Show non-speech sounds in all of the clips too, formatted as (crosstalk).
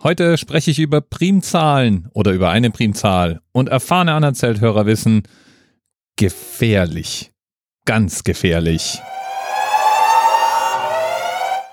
Heute spreche ich über Primzahlen oder über eine Primzahl und erfahrene Anerzählt-Hörer wissen, gefährlich. Ganz gefährlich.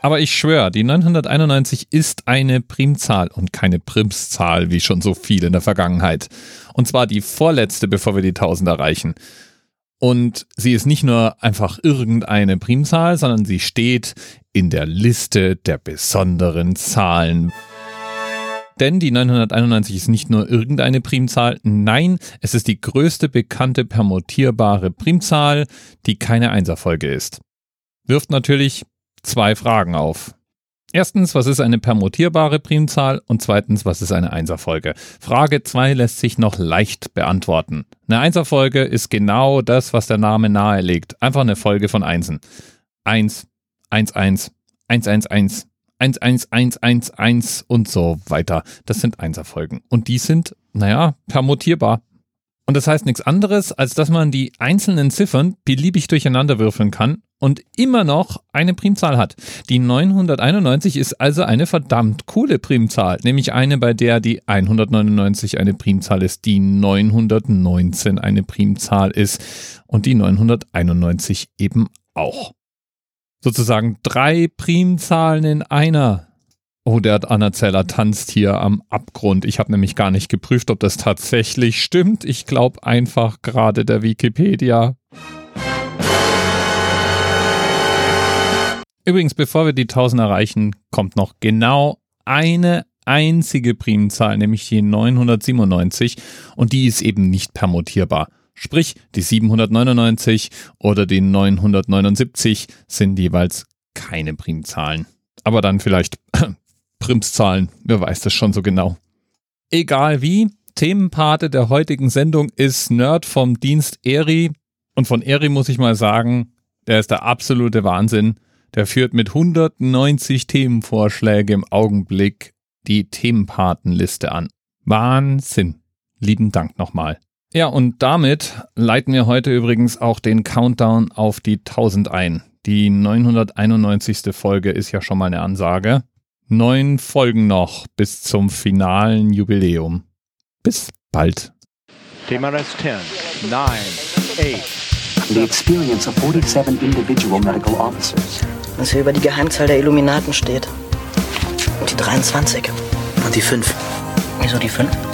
Aber ich schwöre, die 991 ist eine Primzahl und keine Primszahl, wie schon so viel in der Vergangenheit. Und zwar die vorletzte, bevor wir die 1000 erreichen. Und sie ist nicht nur einfach irgendeine Primzahl, sondern sie steht in der Liste der besonderen Zahlen. Denn die 991 ist nicht nur irgendeine Primzahl, nein, es ist die größte bekannte permutierbare Primzahl, die keine Einserfolge ist. Wirft natürlich zwei Fragen auf. Erstens, was ist eine permutierbare Primzahl? Und zweitens, was ist eine Einserfolge? Frage 2 lässt sich noch leicht beantworten. Eine Einserfolge ist genau das, was der Name nahelegt. Einfach eine Folge von Einsen. 1, 1, 1, 1, 1, 1, 1, 1, 1, 1, 1 und so weiter. Das sind Einserfolgen. Und die sind, naja, permutierbar. Und das heißt nichts anderes, als dass man die einzelnen Ziffern beliebig durcheinander würfeln kann und immer noch eine Primzahl hat. Die 991 ist also eine verdammt coole Primzahl, nämlich eine, bei der die 199 eine Primzahl ist, die 919 eine Primzahl ist und die 991 eben auch. Sozusagen drei Primzahlen in einer. Oh, der Anerzähler tanzt hier am Abgrund. Ich habe nämlich gar nicht geprüft, ob das tatsächlich stimmt. Ich glaube einfach gerade der Wikipedia. Übrigens, bevor wir die 1000 erreichen, kommt noch genau eine einzige Primzahl, nämlich die 997 und die ist eben nicht permutierbar. Sprich, die 799 oder die 979 sind jeweils keine Primzahlen. Aber dann vielleicht (clears throat) Primszahlen, wer weiß das schon so genau. Egal wie, Themenpate der heutigen Sendung ist Nerd vom Dienst Eri. Und von Eri muss ich mal sagen, der ist der absolute Wahnsinn. Der führt mit 190 Themenvorschlägen im Augenblick die Themenpatenliste an. Wahnsinn. Lieben Dank nochmal. Ja, und damit leiten wir heute übrigens auch den Countdown auf die 1000 ein. Die 991. Folge ist ja schon mal eine Ansage. Neun Folgen noch bis zum finalen Jubiläum. Bis bald. TMRS 10, 9, 8. The experience of 47 individual medical officers. Was hier über die Geheimzahl der Illuminaten steht. Und die 23. Und die 5. Wieso die 5?